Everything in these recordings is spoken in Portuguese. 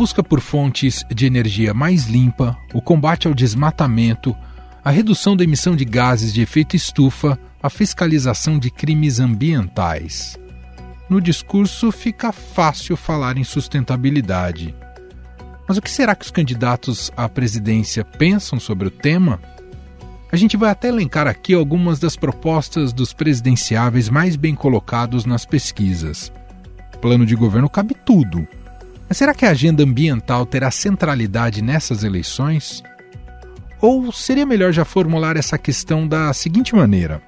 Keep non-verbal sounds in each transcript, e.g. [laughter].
busca por fontes de energia mais limpa, o combate ao desmatamento, a redução da emissão de gases de efeito estufa, a fiscalização de crimes ambientais. No discurso fica fácil falar em sustentabilidade. Mas o que será que os candidatos à presidência pensam sobre o tema? A gente vai até elencar aqui algumas das propostas dos presidenciáveis mais bem colocados nas pesquisas. Plano de governo cabe tudo. Mas será que a agenda ambiental terá centralidade nessas eleições? Ou seria melhor já formular essa questão da seguinte maneira: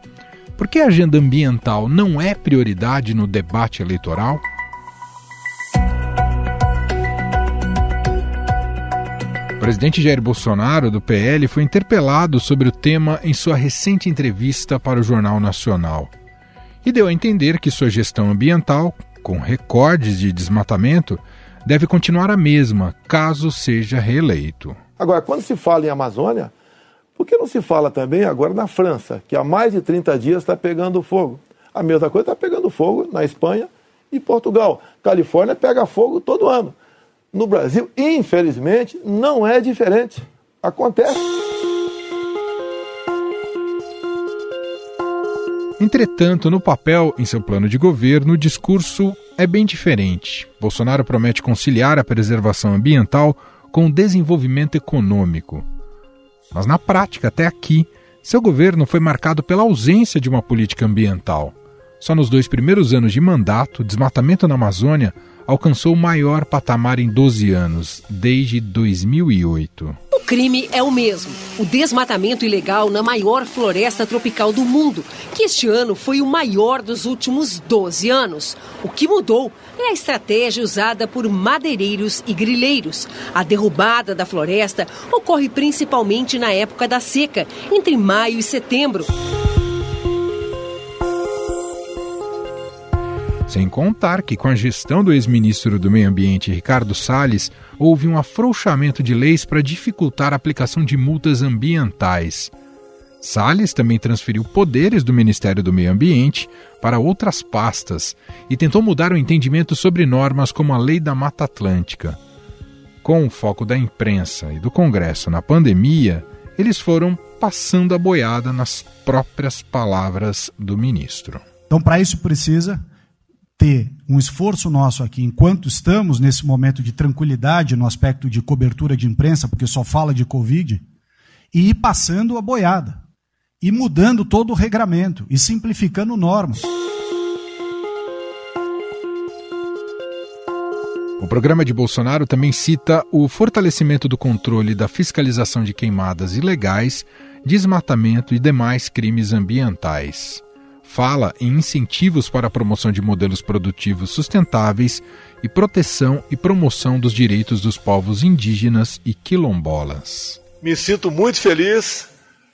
por que a agenda ambiental não é prioridade no debate eleitoral? O presidente Jair Bolsonaro, do PL, foi interpelado sobre o tema em sua recente entrevista para o Jornal Nacional. E deu a entender que sua gestão ambiental, com recordes de desmatamento, deve continuar a mesma, caso seja reeleito. Agora, quando se fala em Amazônia, por que não se fala também agora na França, que há mais de 30 dias está pegando fogo? A mesma coisa está pegando fogo na Espanha e Portugal. Califórnia pega fogo todo ano. No Brasil, infelizmente, não é diferente. Acontece. Entretanto, no papel, em seu plano de governo, o discurso é bem diferente. Bolsonaro promete conciliar a preservação ambiental com o desenvolvimento econômico. Mas na prática, até aqui, seu governo foi marcado pela ausência de uma política ambiental. Só nos dois primeiros anos de mandato, o desmatamento na Amazônia alcançou o maior patamar em 12 anos, desde 2008. Crime é o mesmo: o desmatamento ilegal na maior floresta tropical do mundo, que este ano foi o maior dos últimos 12 anos. O que mudou é a estratégia usada por madeireiros e grileiros. A derrubada da floresta ocorre principalmente na época da seca, entre maio e setembro. Sem contar que, com a gestão do ex-ministro do Meio Ambiente, Ricardo Salles, houve um afrouxamento de leis para dificultar a aplicação de multas ambientais. Salles também transferiu poderes do Ministério do Meio Ambiente para outras pastas e tentou mudar o entendimento sobre normas como a Lei da Mata Atlântica. Com o foco da imprensa e do Congresso na pandemia, eles foram passando a boiada nas próprias palavras do ministro. Então, para isso precisa ter um esforço nosso aqui, enquanto estamos nesse momento de tranquilidade no aspecto de cobertura de imprensa, porque só fala de Covid, e ir passando a boiada, e mudando todo o regramento, e simplificando normas. O programa de Bolsonaro também cita o fortalecimento do controle da fiscalização de queimadas ilegais, desmatamento e demais crimes ambientais fala em incentivos para a promoção de modelos produtivos sustentáveis e proteção e promoção dos direitos dos povos indígenas e quilombolas. Me sinto muito feliz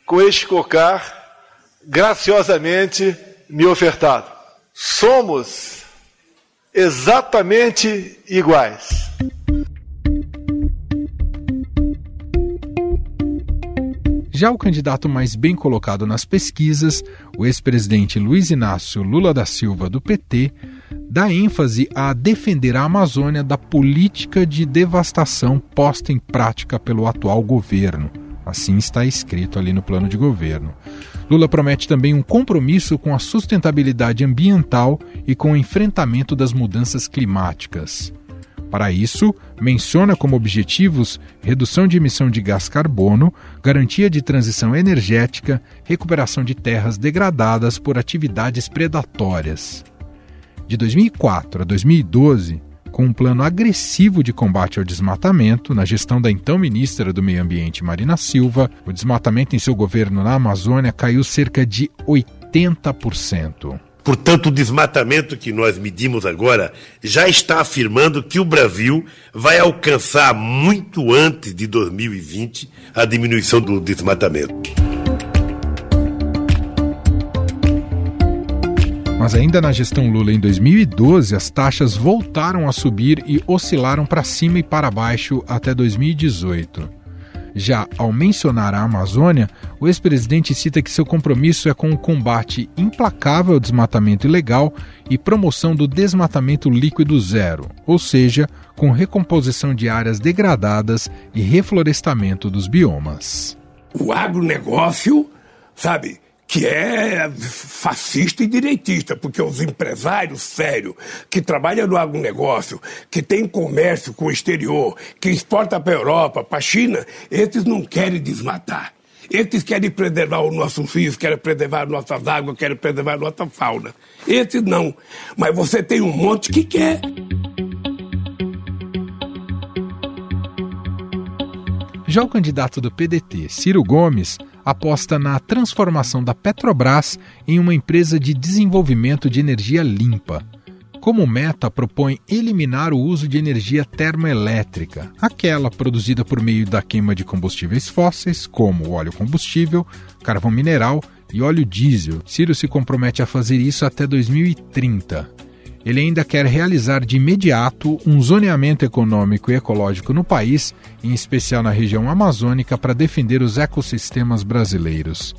com este cocar graciosamente me ofertado. Somos exatamente iguais. Já o candidato mais bem colocado nas pesquisas, o ex-presidente Luiz Inácio Lula da Silva, do PT, dá ênfase a defender a Amazônia da política de devastação posta em prática pelo atual governo. Assim está escrito ali no plano de governo. Lula promete também um compromisso com a sustentabilidade ambiental e com o enfrentamento das mudanças climáticas. Para isso, menciona como objetivos redução de emissão de gás carbono, garantia de transição energética, recuperação de terras degradadas por atividades predatórias. De 2004 a 2012, com um plano agressivo de combate ao desmatamento, na gestão da então ministra do Meio Ambiente Marina Silva, o desmatamento em seu governo na Amazônia caiu cerca de 80%. Portanto, o desmatamento que nós medimos agora já está afirmando que o Brasil vai alcançar muito antes de 2020 a diminuição do desmatamento. Mas ainda na gestão Lula em 2012, as taxas voltaram a subir e oscilaram para cima e para baixo até 2018. Já ao mencionar a Amazônia, o ex-presidente cita que seu compromisso é com o combate implacável ao desmatamento ilegal e promoção do desmatamento líquido zero, ou seja, com recomposição de áreas degradadas e reflorestamento dos biomas. O agronegócio, sabe, que é fascista e direitista, porque os empresários sérios que trabalham no agronegócio, que tem comércio com o exterior, que exporta para a Europa, para a China, esses não querem desmatar. Esses querem preservar os nossos rios, querem preservar nossas águas, querem preservar nossa fauna. Esses não. Mas você tem um monte que quer. Já o candidato do PDT, Ciro Gomes, aposta na transformação da Petrobras em uma empresa de desenvolvimento de energia limpa. Como meta, propõe eliminar o uso de energia termoelétrica, aquela produzida por meio da queima de combustíveis fósseis, como óleo combustível, carvão mineral e óleo diesel. Ciro se compromete a fazer isso até 2030 ele ainda quer realizar de imediato um zoneamento econômico e ecológico no país, em especial na região amazônica, para defender os ecossistemas brasileiros.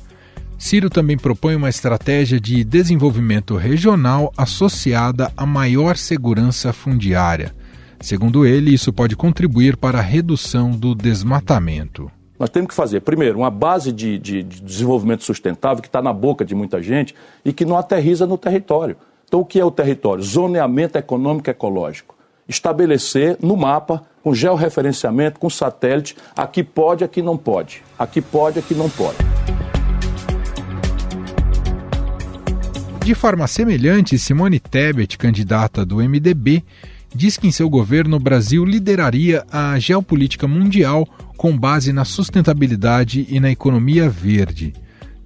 Ciro também propõe uma estratégia de desenvolvimento regional associada a maior segurança fundiária. Segundo ele, isso pode contribuir para a redução do desmatamento. Nós temos que fazer, primeiro, uma base de, de, de desenvolvimento sustentável que está na boca de muita gente e que não aterriza no território. Então, o que é o território? Zoneamento econômico ecológico. Estabelecer no mapa, com georreferenciamento, com satélite, aqui pode, aqui não pode. Aqui pode, aqui não pode. De forma semelhante, Simone Tebet, candidata do MDB, diz que em seu governo o Brasil lideraria a geopolítica mundial com base na sustentabilidade e na economia verde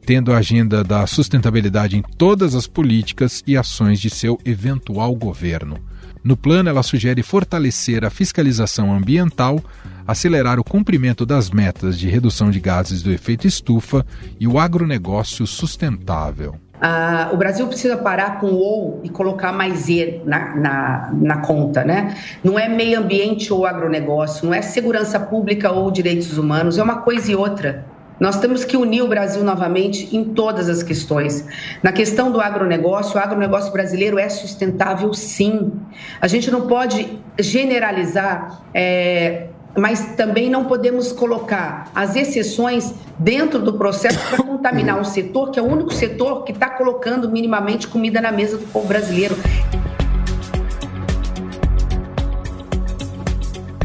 tendo a agenda da sustentabilidade em todas as políticas e ações de seu eventual governo. No plano, ela sugere fortalecer a fiscalização ambiental, acelerar o cumprimento das metas de redução de gases do efeito estufa e o agronegócio sustentável. Ah, o Brasil precisa parar com o ou e colocar mais e na, na, na, conta, né? Não é meio ambiente ou agronegócio, não é segurança pública ou direitos humanos, é uma coisa e outra. Nós temos que unir o Brasil novamente em todas as questões. Na questão do agronegócio, o agronegócio brasileiro é sustentável, sim. A gente não pode generalizar, é, mas também não podemos colocar as exceções dentro do processo para contaminar um setor que é o único setor que está colocando minimamente comida na mesa do povo brasileiro.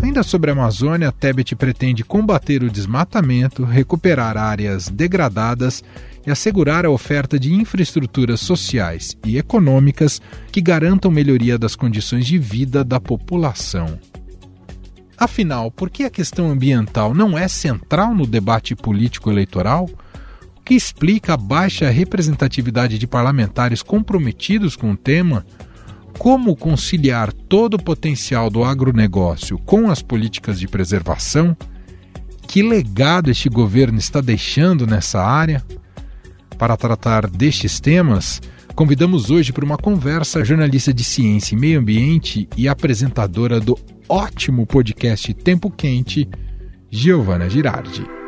Ainda sobre a Amazônia, Tebet pretende combater o desmatamento, recuperar áreas degradadas e assegurar a oferta de infraestruturas sociais e econômicas que garantam melhoria das condições de vida da população. Afinal, por que a questão ambiental não é central no debate político-eleitoral? O que explica a baixa representatividade de parlamentares comprometidos com o tema? Como conciliar todo o potencial do agronegócio com as políticas de preservação? Que legado este governo está deixando nessa área? Para tratar destes temas, convidamos hoje para uma conversa a jornalista de ciência e meio ambiente e apresentadora do ótimo podcast Tempo Quente, Giovana Girardi.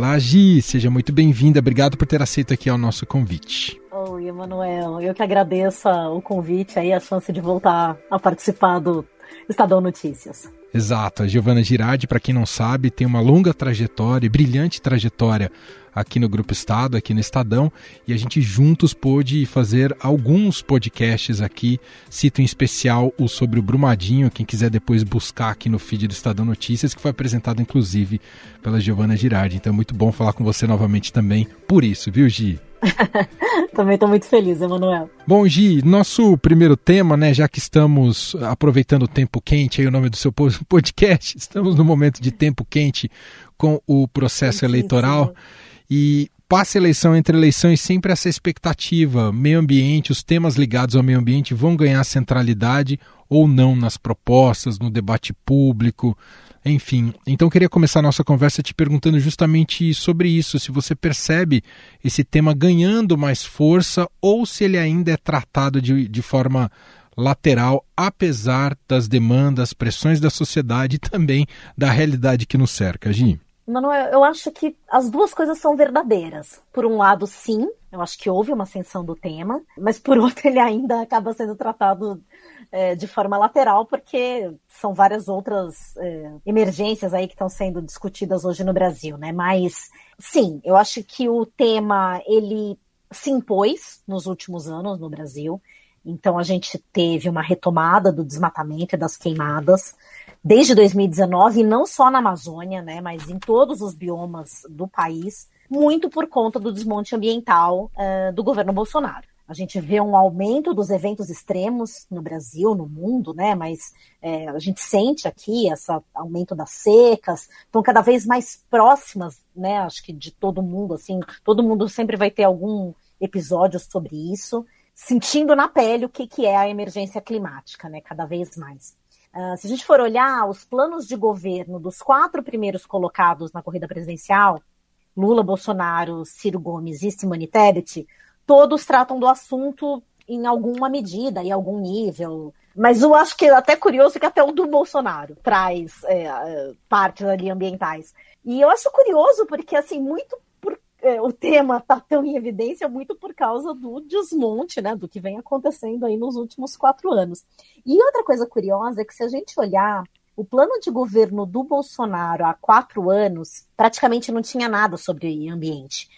Olá, Gi, seja muito bem-vinda. Obrigado por ter aceito aqui o nosso convite. Oi, Emanuel. Eu que agradeço o convite aí, a chance de voltar a participar do Estadão Notícias. Exato. A Giovana Girardi, para quem não sabe, tem uma longa trajetória, brilhante trajetória aqui no Grupo Estado, aqui no Estadão, e a gente juntos pôde fazer alguns podcasts aqui. Cito em especial o sobre o Brumadinho, quem quiser depois buscar aqui no feed do Estadão Notícias, que foi apresentado inclusive pela Giovana Girardi. Então é muito bom falar com você novamente também por isso, viu, Gi? [laughs] Também estou muito feliz, Emanuel. Bom, Gi, nosso primeiro tema, né, já que estamos aproveitando o tempo quente, aí o nome do seu [laughs] podcast, estamos no momento de tempo quente com o processo sim, eleitoral. E passa eleição entre eleições sempre essa expectativa, meio ambiente, os temas ligados ao meio ambiente vão ganhar centralidade ou não nas propostas, no debate público, enfim, então queria começar a nossa conversa te perguntando justamente sobre isso, se você percebe esse tema ganhando mais força ou se ele ainda é tratado de, de forma lateral, apesar das demandas, pressões da sociedade e também da realidade que nos cerca, Gi? Manuel, eu acho que as duas coisas são verdadeiras. Por um lado, sim, eu acho que houve uma ascensão do tema, mas por [laughs] outro, ele ainda acaba sendo tratado é, de forma lateral, porque são várias outras é, emergências aí que estão sendo discutidas hoje no Brasil, né? Mas sim, eu acho que o tema ele se impôs nos últimos anos no Brasil. Então a gente teve uma retomada do desmatamento e das queimadas desde 2019, não só na Amazônia, né, mas em todos os biomas do país, muito por conta do desmonte ambiental uh, do governo Bolsonaro. A gente vê um aumento dos eventos extremos no Brasil, no mundo, né? Mas é, a gente sente aqui esse aumento das secas, estão cada vez mais próximas, né? Acho que de todo mundo, assim, todo mundo sempre vai ter algum episódio sobre isso, sentindo na pele o que, que é a emergência climática, né? Cada vez mais. Uh, se a gente for olhar os planos de governo dos quatro primeiros colocados na corrida presidencial, Lula, Bolsonaro, Ciro Gomes e Simone Tebet, todos tratam do assunto em alguma medida, em algum nível. Mas eu acho que é até curioso que até o do Bolsonaro traz é, é, partes ali ambientais. E eu acho curioso porque, assim, muito é, o tema está tão em evidência muito por causa do desmonte, né, do que vem acontecendo aí nos últimos quatro anos. E outra coisa curiosa é que se a gente olhar o plano de governo do Bolsonaro há quatro anos, praticamente não tinha nada sobre ambiente.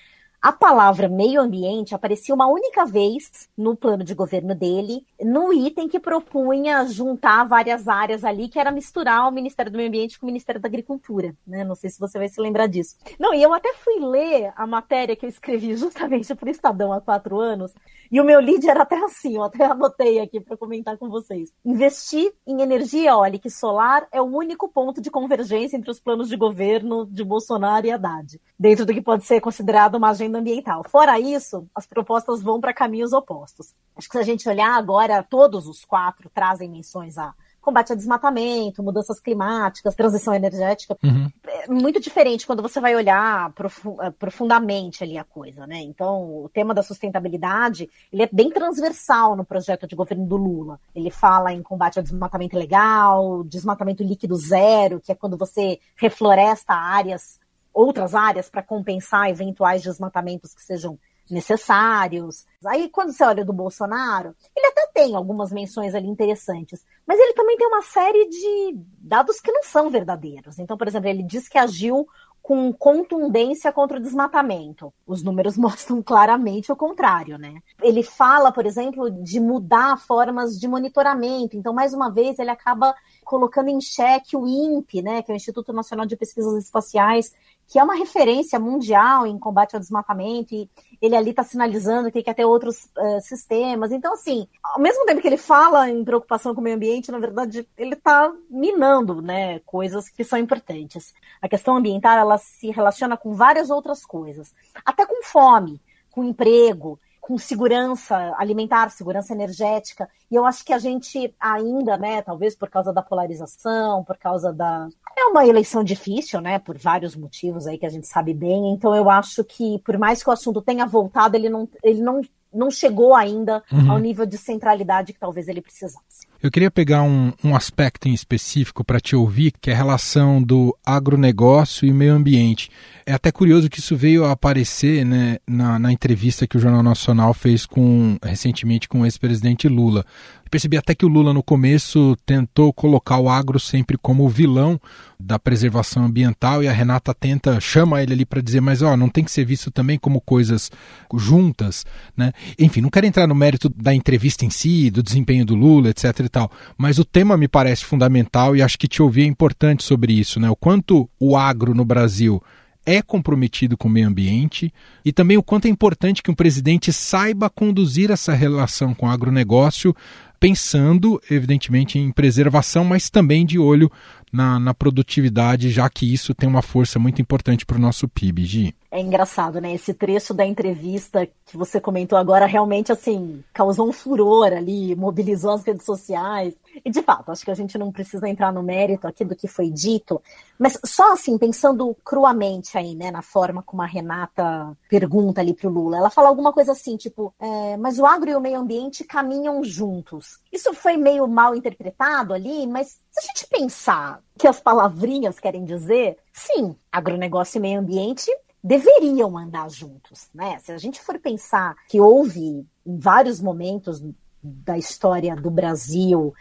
A palavra meio ambiente aparecia uma única vez no plano de governo dele, no item que propunha juntar várias áreas ali, que era misturar o Ministério do Meio Ambiente com o Ministério da Agricultura. Né? Não sei se você vai se lembrar disso. Não, e eu até fui ler a matéria que eu escrevi [laughs] justamente para o Estadão há quatro anos, e o meu lead era até assim, eu até anotei aqui para comentar com vocês. Investir em energia eólica e solar é o único ponto de convergência entre os planos de governo de Bolsonaro e Haddad, dentro do que pode ser considerado uma agenda ambiental. Fora isso, as propostas vão para caminhos opostos. Acho que se a gente olhar agora, todos os quatro trazem menções a combate ao desmatamento, mudanças climáticas, transição energética. Uhum. É muito diferente quando você vai olhar eh, profundamente ali a coisa, né? Então, o tema da sustentabilidade, ele é bem transversal no projeto de governo do Lula. Ele fala em combate ao desmatamento ilegal, desmatamento líquido zero, que é quando você refloresta áreas outras áreas para compensar eventuais desmatamentos que sejam necessários. Aí, quando você olha do Bolsonaro, ele até tem algumas menções ali interessantes, mas ele também tem uma série de dados que não são verdadeiros. Então, por exemplo, ele diz que agiu com contundência contra o desmatamento. Os números [laughs] mostram claramente o contrário, né? Ele fala, por exemplo, de mudar formas de monitoramento. Então, mais uma vez, ele acaba colocando em xeque o INPE, né, que é o Instituto Nacional de Pesquisas Espaciais, que é uma referência mundial em combate ao desmatamento, e ele ali está sinalizando que quer ter outros uh, sistemas. Então, assim, ao mesmo tempo que ele fala em preocupação com o meio ambiente, na verdade, ele está minando né, coisas que são importantes. A questão ambiental ela se relaciona com várias outras coisas, até com fome, com emprego com segurança alimentar, segurança energética. E eu acho que a gente ainda, né, talvez por causa da polarização, por causa da. É uma eleição difícil, né, por vários motivos aí que a gente sabe bem. Então eu acho que, por mais que o assunto tenha voltado, ele não, ele não não chegou ainda uhum. ao nível de centralidade que talvez ele precisasse. Eu queria pegar um, um aspecto em específico para te ouvir, que é a relação do agronegócio e meio ambiente. É até curioso que isso veio a aparecer né, na, na entrevista que o Jornal Nacional fez com recentemente com o ex-presidente Lula. Percebi até que o Lula, no começo, tentou colocar o agro sempre como vilão da preservação ambiental e a Renata tenta, chama ele ali para dizer, mas ó, não tem que ser visto também como coisas juntas, né? Enfim, não quero entrar no mérito da entrevista em si, do desempenho do Lula, etc e tal, mas o tema me parece fundamental e acho que te ouvir é importante sobre isso, né? O quanto o agro no Brasil é comprometido com o meio ambiente e também o quanto é importante que um presidente saiba conduzir essa relação com o agronegócio, pensando, evidentemente, em preservação, mas também de olho na, na produtividade, já que isso tem uma força muito importante para o nosso PIB, Gi. É engraçado, né? Esse trecho da entrevista que você comentou agora realmente, assim, causou um furor ali, mobilizou as redes sociais. E de fato, acho que a gente não precisa entrar no mérito aqui do que foi dito, mas só assim, pensando cruamente aí, né, na forma como a Renata pergunta ali para o Lula, ela fala alguma coisa assim, tipo, é, mas o agro e o meio ambiente caminham juntos. Isso foi meio mal interpretado ali, mas se a gente pensar que as palavrinhas querem dizer, sim, agronegócio e meio ambiente deveriam andar juntos, né? Se a gente for pensar que houve em vários momentos da história do Brasil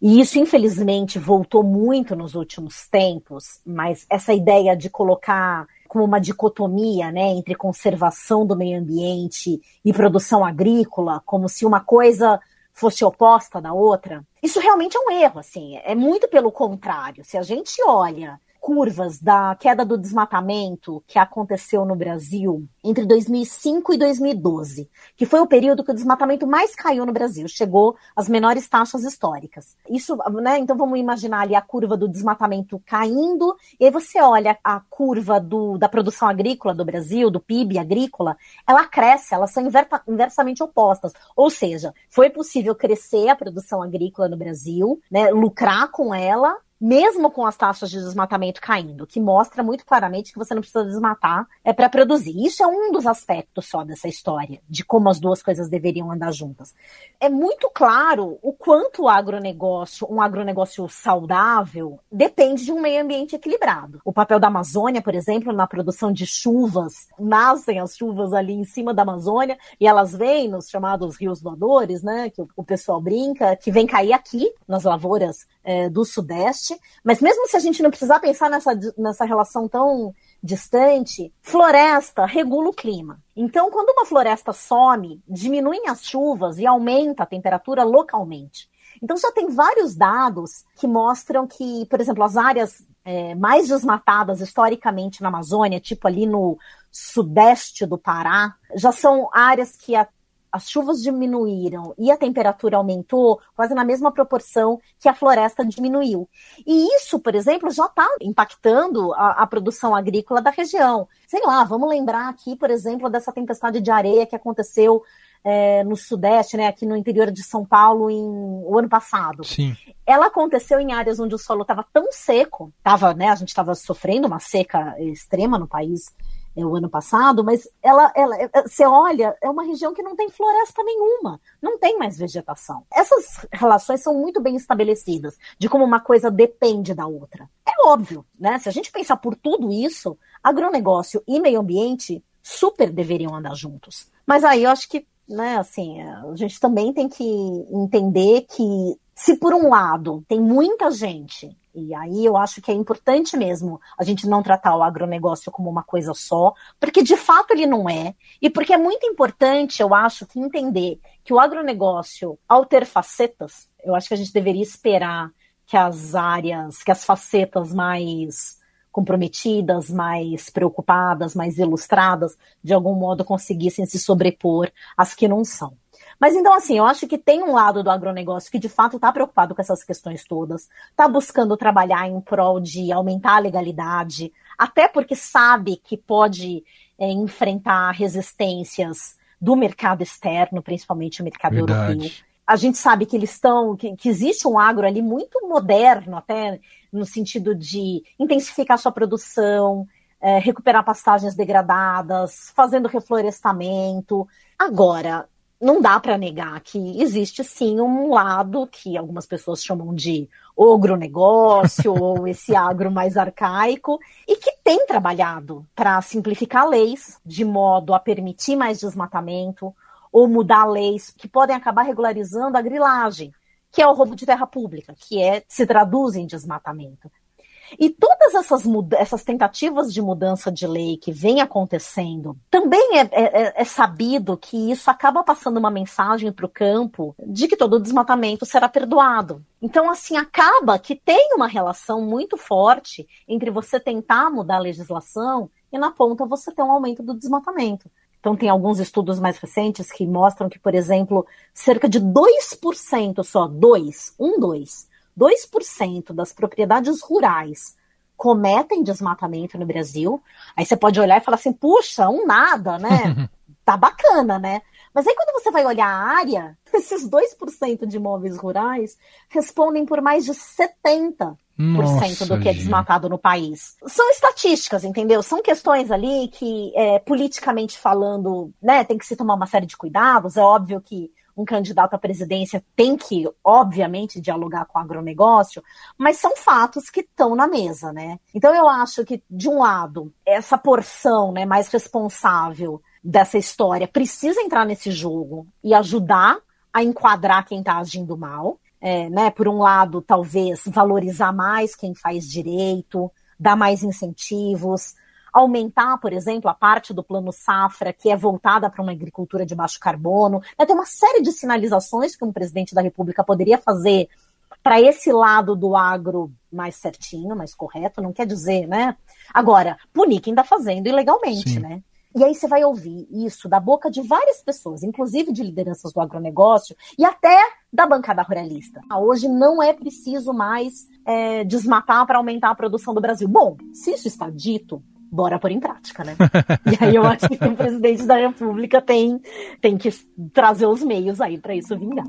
e isso, infelizmente, voltou muito nos últimos tempos, mas essa ideia de colocar como uma dicotomia né, entre conservação do meio ambiente e produção agrícola, como se uma coisa fosse oposta da outra, isso realmente é um erro, assim, é muito pelo contrário. Se a gente olha curvas da queda do desmatamento que aconteceu no Brasil entre 2005 e 2012, que foi o período que o desmatamento mais caiu no Brasil, chegou às menores taxas históricas. Isso, né? Então vamos imaginar ali a curva do desmatamento caindo, e aí você olha a curva do, da produção agrícola do Brasil, do PIB agrícola, ela cresce, elas são inverta, inversamente opostas. Ou seja, foi possível crescer a produção agrícola no Brasil, né, lucrar com ela, mesmo com as taxas de desmatamento caindo, que mostra muito claramente que você não precisa desmatar é para produzir. Isso é um dos aspectos só dessa história, de como as duas coisas deveriam andar juntas. É muito claro o quanto o agronegócio, um agronegócio saudável, depende de um meio ambiente equilibrado. O papel da Amazônia, por exemplo, na produção de chuvas, nascem as chuvas ali em cima da Amazônia e elas vêm nos chamados rios doadores, né, que o pessoal brinca, que vem cair aqui nas lavouras é, do Sudeste, mas mesmo se a gente não precisar pensar nessa, nessa relação tão distante, floresta regula o clima. Então, quando uma floresta some, diminuem as chuvas e aumenta a temperatura localmente. Então, já tem vários dados que mostram que, por exemplo, as áreas é, mais desmatadas historicamente na Amazônia, tipo ali no sudeste do Pará, já são áreas que as chuvas diminuíram e a temperatura aumentou quase na mesma proporção que a floresta diminuiu. E isso, por exemplo, já está impactando a, a, produção agrícola da região. Sei lá, vamos lembrar aqui, por exemplo, dessa tempestade de areia que aconteceu é, no Sudeste, né, aqui no interior de São Paulo, em, o ano passado. Sim. Ela aconteceu em áreas onde o solo estava tão seco, tava, né, a gente estava sofrendo uma seca extrema no país é, o ano passado, mas ela, ela, é, é, você olha, é uma região que não tem floresta nenhuma, não tem mais vegetação. Essas relações são muito bem estabelecidas, de como uma coisa depende da outra. É óbvio, né? Se a gente pensar por tudo isso, agronegócio e meio ambiente super deveriam andar juntos. Mas aí eu acho que, né, assim, a gente também tem que entender que se por um lado tem muita gente e aí eu acho que é importante mesmo a gente não tratar o agronegócio como uma coisa só, porque de fato ele não é, e porque é muito importante, eu acho, que entender que o agronegócio, ao ter facetas, eu acho que a gente deveria esperar que as áreas, que as facetas mais comprometidas, mais preocupadas, mais ilustradas, de algum modo conseguissem se sobrepor às que não são. Mas então, assim, eu acho que tem um lado do agronegócio que de fato está preocupado com essas questões todas, está buscando trabalhar em prol de aumentar a legalidade, até porque sabe que pode é, enfrentar resistências do mercado externo, principalmente o mercado Verdade. europeu. A gente sabe que eles estão, que, que existe um agro ali muito moderno, até no sentido de intensificar sua produção, é, recuperar pastagens degradadas, fazendo reflorestamento. Agora, não dá para negar que existe sim um lado que algumas pessoas chamam de ogronegócio [laughs] ou esse agro mais arcaico e que tem trabalhado para simplificar leis de modo a permitir mais desmatamento ou mudar leis que podem acabar regularizando a grilagem, que é o roubo de terra pública, que é se traduz em desmatamento. E todas essas, essas tentativas de mudança de lei que vem acontecendo, também é, é, é sabido que isso acaba passando uma mensagem para o campo de que todo desmatamento será perdoado. Então, assim, acaba que tem uma relação muito forte entre você tentar mudar a legislação e, na ponta, você ter um aumento do desmatamento. Então, tem alguns estudos mais recentes que mostram que, por exemplo, cerca de 2% só, 2, 1, 2, 2% das propriedades rurais cometem desmatamento no Brasil, aí você pode olhar e falar assim, puxa, um nada, né? [laughs] tá bacana, né? Mas aí quando você vai olhar a área, [laughs] esses 2% de imóveis rurais respondem por mais de 70% Nossa, do que é desmatado no país. São estatísticas, entendeu? São questões ali que, é, politicamente falando, né, tem que se tomar uma série de cuidados. É óbvio que um candidato à presidência tem que, obviamente, dialogar com o agronegócio, mas são fatos que estão na mesa, né? Então eu acho que, de um lado, essa porção né, mais responsável dessa história precisa entrar nesse jogo e ajudar a enquadrar quem está agindo mal. É, né, por um lado, talvez valorizar mais quem faz direito, dar mais incentivos, aumentar, por exemplo, a parte do plano safra que é voltada para uma agricultura de baixo carbono. Né, tem uma série de sinalizações que um presidente da República poderia fazer para esse lado do agro mais certinho, mais correto, não quer dizer, né? Agora, punir quem está fazendo ilegalmente, Sim. né? E aí você vai ouvir isso da boca de várias pessoas, inclusive de lideranças do agronegócio e até da bancada ruralista. Ah, hoje não é preciso mais é, desmatar para aumentar a produção do Brasil. Bom, se isso está dito, bora pôr em prática, né? e aí eu acho que o presidente da República tem, tem que trazer os meios aí para isso vingar.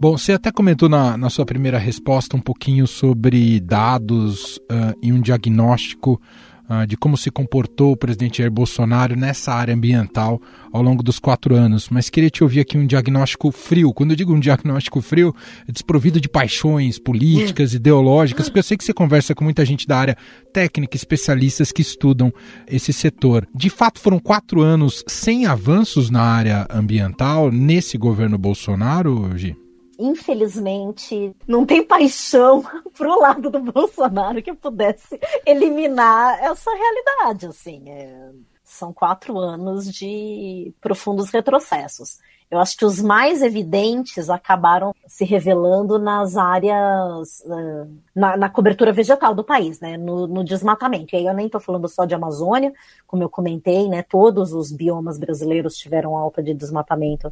Bom, você até comentou na, na sua primeira resposta um pouquinho sobre dados uh, e um diagnóstico ah, de como se comportou o presidente Jair Bolsonaro nessa área ambiental ao longo dos quatro anos, mas queria te ouvir aqui um diagnóstico frio. Quando eu digo um diagnóstico frio, é desprovido de paixões políticas, ideológicas, porque eu sei que você conversa com muita gente da área técnica, especialistas que estudam esse setor. De fato, foram quatro anos sem avanços na área ambiental nesse governo Bolsonaro, Gi? Infelizmente, não tem paixão [laughs] pro lado do Bolsonaro que pudesse eliminar essa realidade, assim. É, são quatro anos de profundos retrocessos. Eu acho que os mais evidentes acabaram se revelando nas áreas, na, na cobertura vegetal do país, né? No, no, desmatamento. E aí eu nem estou falando só de Amazônia, como eu comentei, né? Todos os biomas brasileiros tiveram alta de desmatamento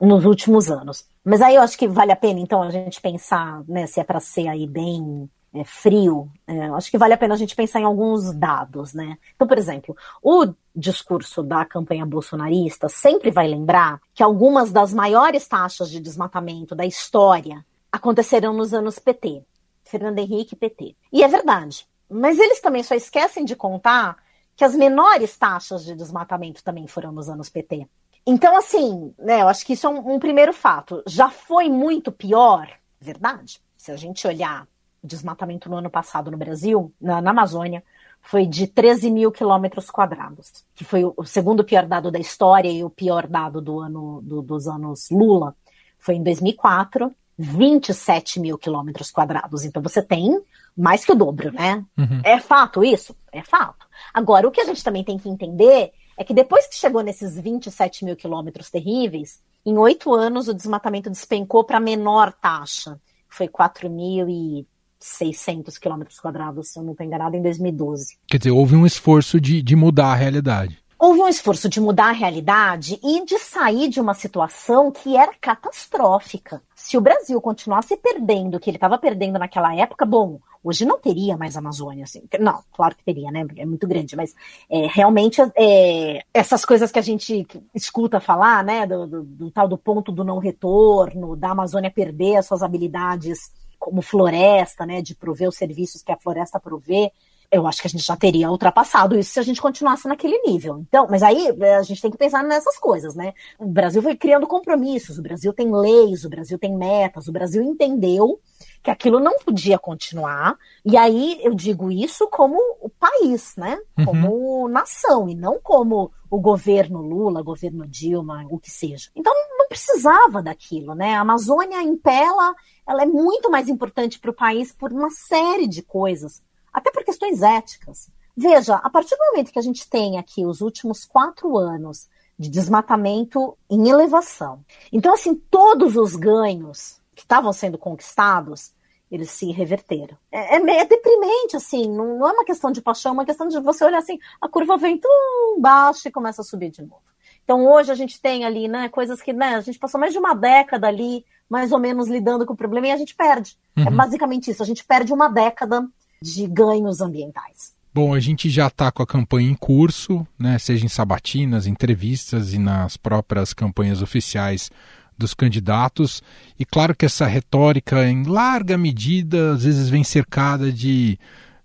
nos últimos anos. Mas aí eu acho que vale a pena, então, a gente pensar, né, se é para ser aí bem é, frio, é, acho que vale a pena a gente pensar em alguns dados, né? Então, por exemplo, o discurso da campanha bolsonarista sempre vai lembrar que algumas das maiores taxas de desmatamento da história aconteceram nos anos PT, Fernando Henrique PT. E é verdade. Mas eles também só esquecem de contar que as menores taxas de desmatamento também foram nos anos PT. Então, assim, né, eu acho que isso é um, um primeiro fato. Já foi muito pior, verdade. Se a gente olhar o desmatamento no ano passado no Brasil, na, na Amazônia, foi de 13 mil quilômetros quadrados, que foi o, o, segundo pior dado da história e o pior dado do ano do, dos anos Lula. Foi em 2004, 27 mil quilômetros quadrados. Então você tem mais que o dobro, né? Uhum. É fato isso? É fato. Agora, o que a gente também tem que entender é que depois que chegou nesses 27 mil quilômetros terríveis, em oito anos o desmatamento despencou para menor taxa, foi 4.600 quilômetros quadrados, se eu não estou enganado, em 2012. Quer dizer, houve um esforço de, de mudar a realidade. Houve um esforço de mudar a realidade e de sair de uma situação que era catastrófica. Se o Brasil continuasse perdendo o que ele estava perdendo naquela época, bom, Hoje não teria mais Amazônia, assim. Não, claro que teria, né? É muito grande, mas é, realmente é, essas coisas que a gente escuta falar, né? Do, do, do, tal do ponto do não retorno, da Amazônia perder as suas habilidades como floresta, né? De prover os serviços que a floresta provê eu acho que a gente já teria ultrapassado isso se a gente continuasse naquele nível. Então, mas aí é, a gente tem que pensar nessas coisas, né? O Brasil foi criando compromissos, o Brasil tem leis, o Brasil tem metas, o Brasil entendeu que aquilo não podia continuar. E aí eu digo isso como o país, né? Uhum. Como uhum. nação, e não como o governo Lula, governo Dilma, o que seja. Então não precisava daquilo, né? A Amazônia em Pela, ela é muito mais importante para o país por uma série de coisas até por questões éticas. Veja, a partir do momento que a gente tem aqui os últimos quatro anos de desmatamento em elevação, então, assim, todos os ganhos que estavam sendo conquistados, eles se reverteram. É, é, é deprimente, assim, não, não, é uma questão de paixão, é uma questão de você olhar assim, a curva vem tão baixa e começa a subir de novo. Então, hoje a gente tem ali, né, coisas que, né, a gente passou mais de uma década ali, mais ou menos, lidando com o problema e a gente perde. É uhum. É basicamente isso, a gente perde uma década de ganhos ambientais. Bom, a gente já está com a campanha em curso, né, seja em sabatinas, entrevistas e nas próprias campanhas oficiais dos candidatos. E claro que essa retórica, em larga medida, às vezes vem cercada de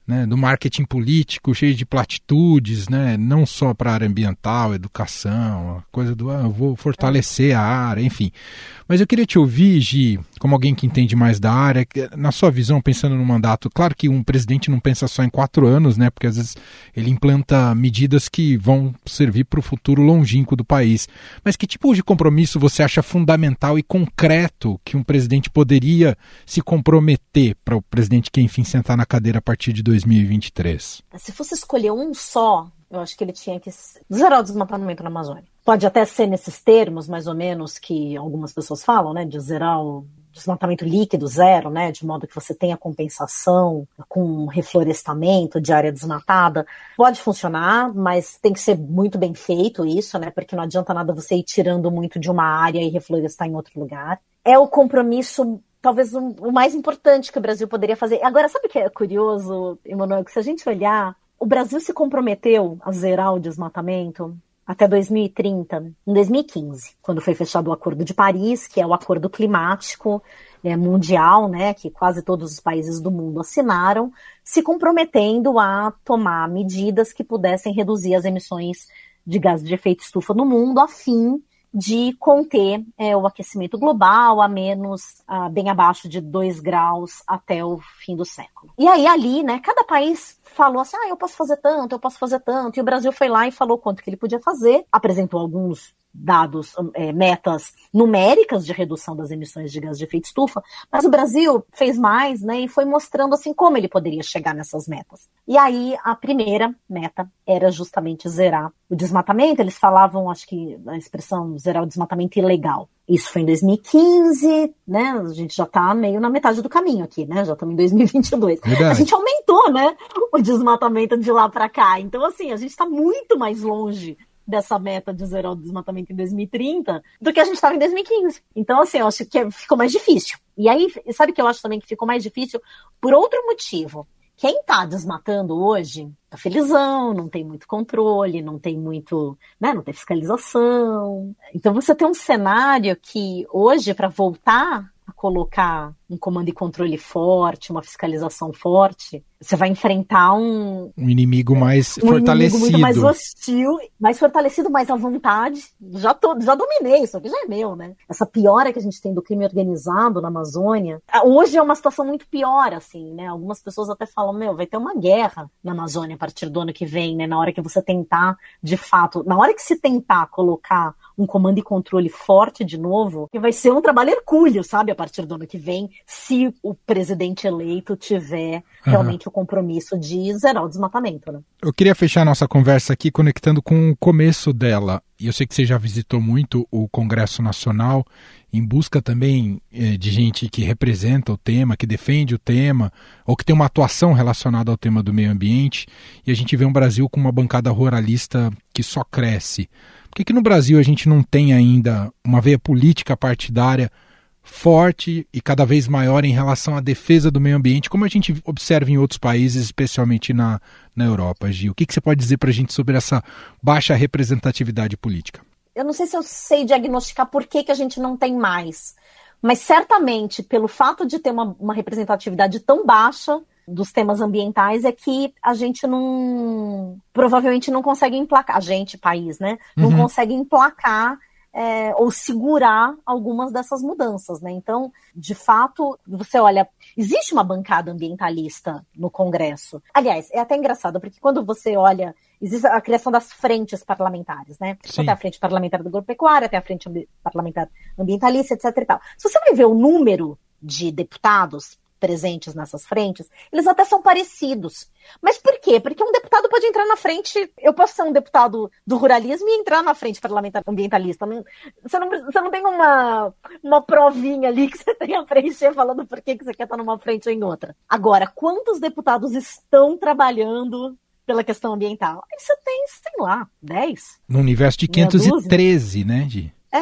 né, do marketing político cheio de platitudes, né, não só para a área ambiental, educação, a coisa do ah, vou fortalecer a área, enfim. Mas eu queria te ouvir, Gi, como alguém que entende mais da área, na sua visão, pensando no mandato, claro que um presidente não pensa só em quatro anos, né, porque às vezes ele implanta medidas que vão servir para o futuro longínquo do país. Mas que tipo de compromisso você acha fundamental e concreto que um presidente poderia se comprometer para o presidente que, enfim, sentar na cadeira a partir de 2023? Se fosse escolher um só, eu acho que ele tinha que zerar o desmatamento na Amazônia. Pode até ser nesses termos, mais ou menos, que algumas pessoas falam, né? De zerar o desmatamento líquido zero, né? De modo que você tenha compensação com reflorestamento de área desmatada. Pode funcionar, mas tem que ser muito bem feito isso, né? Porque não adianta nada você ir tirando muito de uma área e reflorestar em outro lugar. É o compromisso talvez o, mais importante que o Brasil poderia fazer. Agora, sabe o que é curioso, Emanuel? Que se a gente olhar, o Brasil se comprometeu a zerar o desmatamento até 2030, em 2015, quando foi fechado o Acordo de Paris, que é o acordo climático é, mundial, né, que quase todos os países do mundo assinaram, se comprometendo a tomar medidas que pudessem reduzir as emissões de gases de efeito estufa no mundo, a fim de conter é, o aquecimento global a menos bem abaixo de 2 graus até o fim do século. E aí ali, né, cada país falou assim, ah, eu posso fazer tanto, eu posso fazer tanto, e o Brasil foi lá e falou quanto que ele podia fazer, apresentou alguns dados, é, metas numéricas de redução das emissões de gás de efeito estufa, mas o Brasil fez mais, né, e foi mostrando assim como ele poderia chegar nessas metas. E aí a primeira meta era justamente zerar o desmatamento. Eles falavam, acho que a expressão zerar o desmatamento ilegal. Isso foi em 2015, né? A gente já está meio na metade do caminho aqui, né? Já estamos em 2022. Verdade. A gente aumentou, né? O desmatamento de lá para cá. Então, assim, a gente está muito mais longe dessa meta de zerar o desmatamento em 2030 do que a gente estava em 2015. Então, assim, eu acho que ficou mais difícil. E aí, sabe que eu acho também que ficou mais difícil por outro motivo. Quem está desmatando hoje tá felizão, não tem muito controle, não tem muito, né, não tem fiscalização. Então você tem um cenário que hoje para voltar colocar um comando e controle forte, uma fiscalização forte, você vai enfrentar um, um inimigo mais um fortalecido. Inimigo muito mais hostil, mais fortalecido, mais à vontade. Já, tô, já dominei, isso aqui já é meu, né? Essa piora que a gente tem do crime organizado na Amazônia. Hoje é uma situação muito pior, assim, né? Algumas pessoas até falam, meu, vai ter uma guerra na Amazônia a partir do ano que vem, né? Na hora que você tentar, de fato, na hora que se tentar colocar um comando e controle forte de novo, que vai ser um trabalho hercúleo, sabe, a partir do ano que vem, se o presidente eleito tiver realmente uhum. o compromisso de zerar o desmatamento. Né? Eu queria fechar nossa conversa aqui conectando com o começo dela. E eu sei que você já visitou muito o Congresso Nacional em busca também eh, de gente que representa o tema, que defende o tema, ou que tem uma atuação relacionada ao tema do meio ambiente. E a gente vê um Brasil com uma bancada ruralista que só cresce. Por que, que no Brasil a gente não tem ainda uma veia política partidária forte e cada vez maior em relação à defesa do meio ambiente, como a gente observa em outros países, especialmente na, na Europa, Gil? O que, que você pode dizer para a gente sobre essa baixa representatividade política? Eu não sei se eu sei diagnosticar por que, que a gente não tem mais, mas certamente pelo fato de ter uma, uma representatividade tão baixa, dos temas ambientais é que a gente não provavelmente não consegue emplacar, a gente, país, né? Não uhum. consegue emplacar é, ou segurar algumas dessas mudanças, né? Então, de fato, você olha, existe uma bancada ambientalista no Congresso. Aliás, é até engraçado, porque quando você olha, existe a criação das frentes parlamentares, né? Sim. Tem a frente parlamentar do agropecuária, tem a frente parlamentar ambientalista, etc e tal. Se você vai ver o número de deputados presentes nessas frentes, eles até são parecidos. Mas por quê? Porque um deputado pode entrar na frente, eu posso ser um deputado do ruralismo e entrar na frente parlamentar ambientalista. Não, você, não, você não tem uma, uma provinha ali que [laughs] você tem a preencher falando por que você quer estar numa frente ou em outra. Agora, quantos deputados estão trabalhando pela questão ambiental? Aí você tem, sei lá, 10. No universo de 513, né, Gi? É,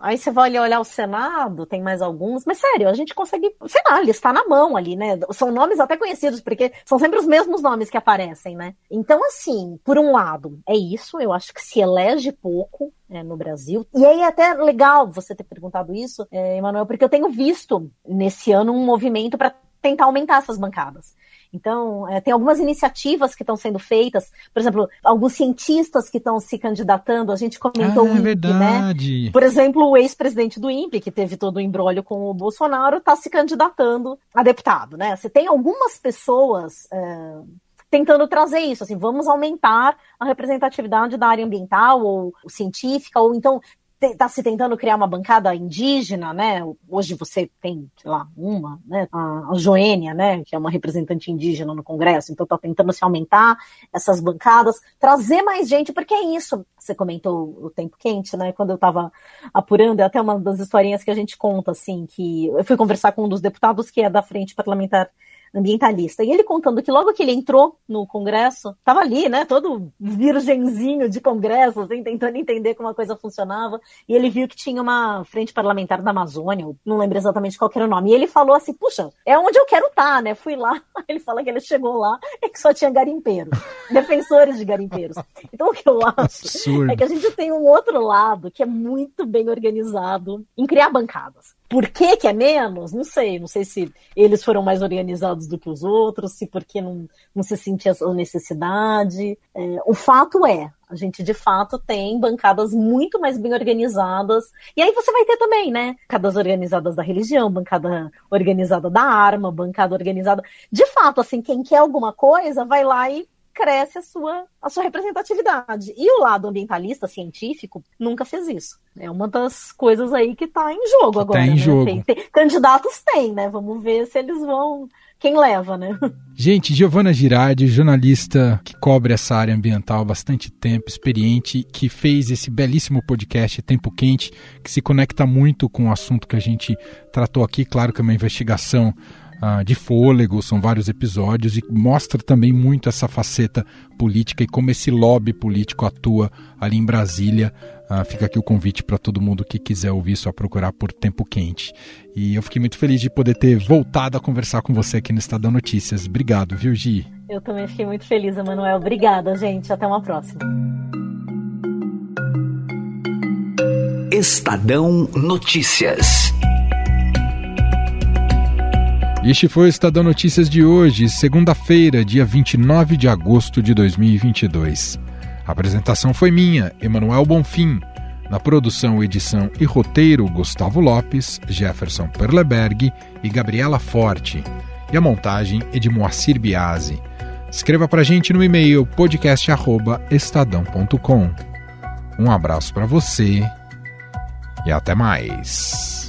aí você vai olhar o Senado, tem mais alguns, mas sério, a gente consegue, sei lá, listar na mão ali, né? São nomes até conhecidos, porque são sempre os mesmos nomes que aparecem, né? Então, assim, por um lado, é isso, eu acho que se elege pouco é, no Brasil. E aí é até legal você ter perguntado isso, é, Emanuel, porque eu tenho visto nesse ano um movimento para tentar aumentar essas bancadas. Então, é, tem algumas iniciativas que estão sendo feitas, por exemplo, alguns cientistas que estão se candidatando, a gente comentou ah, o INPE, é verdade. né? Por exemplo, o ex-presidente do INPE, que teve todo o embrólio com o Bolsonaro, está se candidatando a deputado, né? Você tem algumas pessoas. É, tentando trazer isso, assim, vamos aumentar a representatividade da área ambiental ou científica, ou então está se tentando criar uma bancada indígena, né? Hoje você tem, sei lá, uma, né? A, Joênia, né? Que é uma representante indígena no Congresso, então está tentando se aumentar essas bancadas, trazer mais gente, porque é isso. Você comentou o tempo quente, né? Quando eu estava apurando, é até uma das historinhas que a gente conta, assim, que eu fui conversar com um dos deputados que é da frente parlamentar ambientalista. E ele contando que logo que ele entrou no Congresso, estava ali, né, todo virgenzinho de Congresso, assim, tentando entender como a coisa funcionava, e ele viu que tinha uma frente parlamentar da Amazônia, não lembro exatamente qual era o nome, e ele falou assim, puxa, é onde eu quero estar, tá, né, fui lá, [laughs] ele fala que ele chegou lá e que só tinha garimpeiros, [laughs] defensores de garimpeiros. Então o que eu acho Absurdo. é que a gente tem um outro lado que é muito bem organizado em criar bancadas. Por que, que é menos? Não sei. Não sei se eles foram mais organizados do que os outros, se porque não, não se sentia essa necessidade. É, o fato é, a gente de fato tem bancadas muito mais bem organizadas. E aí você vai ter também, né? Bancadas organizadas da religião, bancada organizada da arma, bancada organizada. De fato, assim, quem quer alguma coisa vai lá e cresce a sua, a sua representatividade. E o lado ambientalista, científico, nunca fez isso. É uma das coisas aí que está em jogo que agora. Tá em né? jogo. Tem, tem, candidatos tem, né? Vamos ver se eles vão. Quem leva, né? Gente, Giovana Girardi, jornalista que cobre essa área ambiental há bastante tempo, experiente, que fez esse belíssimo podcast Tempo Quente, que se conecta muito com o assunto que a gente tratou aqui. Claro que é uma investigação uh, de fôlego, são vários episódios e mostra também muito essa faceta política e como esse lobby político atua ali em Brasília. Uh, fica aqui o convite para todo mundo que quiser ouvir, só procurar por Tempo Quente. E eu fiquei muito feliz de poder ter voltado a conversar com você aqui no Estadão Notícias. Obrigado, viu, Gi? Eu também fiquei muito feliz, Emanuel. Obrigada, gente. Até uma próxima. Estadão Notícias. Este foi o Estadão Notícias de hoje, segunda-feira, dia 29 de agosto de 2022. A apresentação foi minha, Emanuel Bonfim. Na produção, edição e roteiro, Gustavo Lopes, Jefferson Perleberg e Gabriela Forte. E a montagem é de Moacir Biasi. Escreva para gente no e-mail podcast@estadão.com. Um abraço para você e até mais.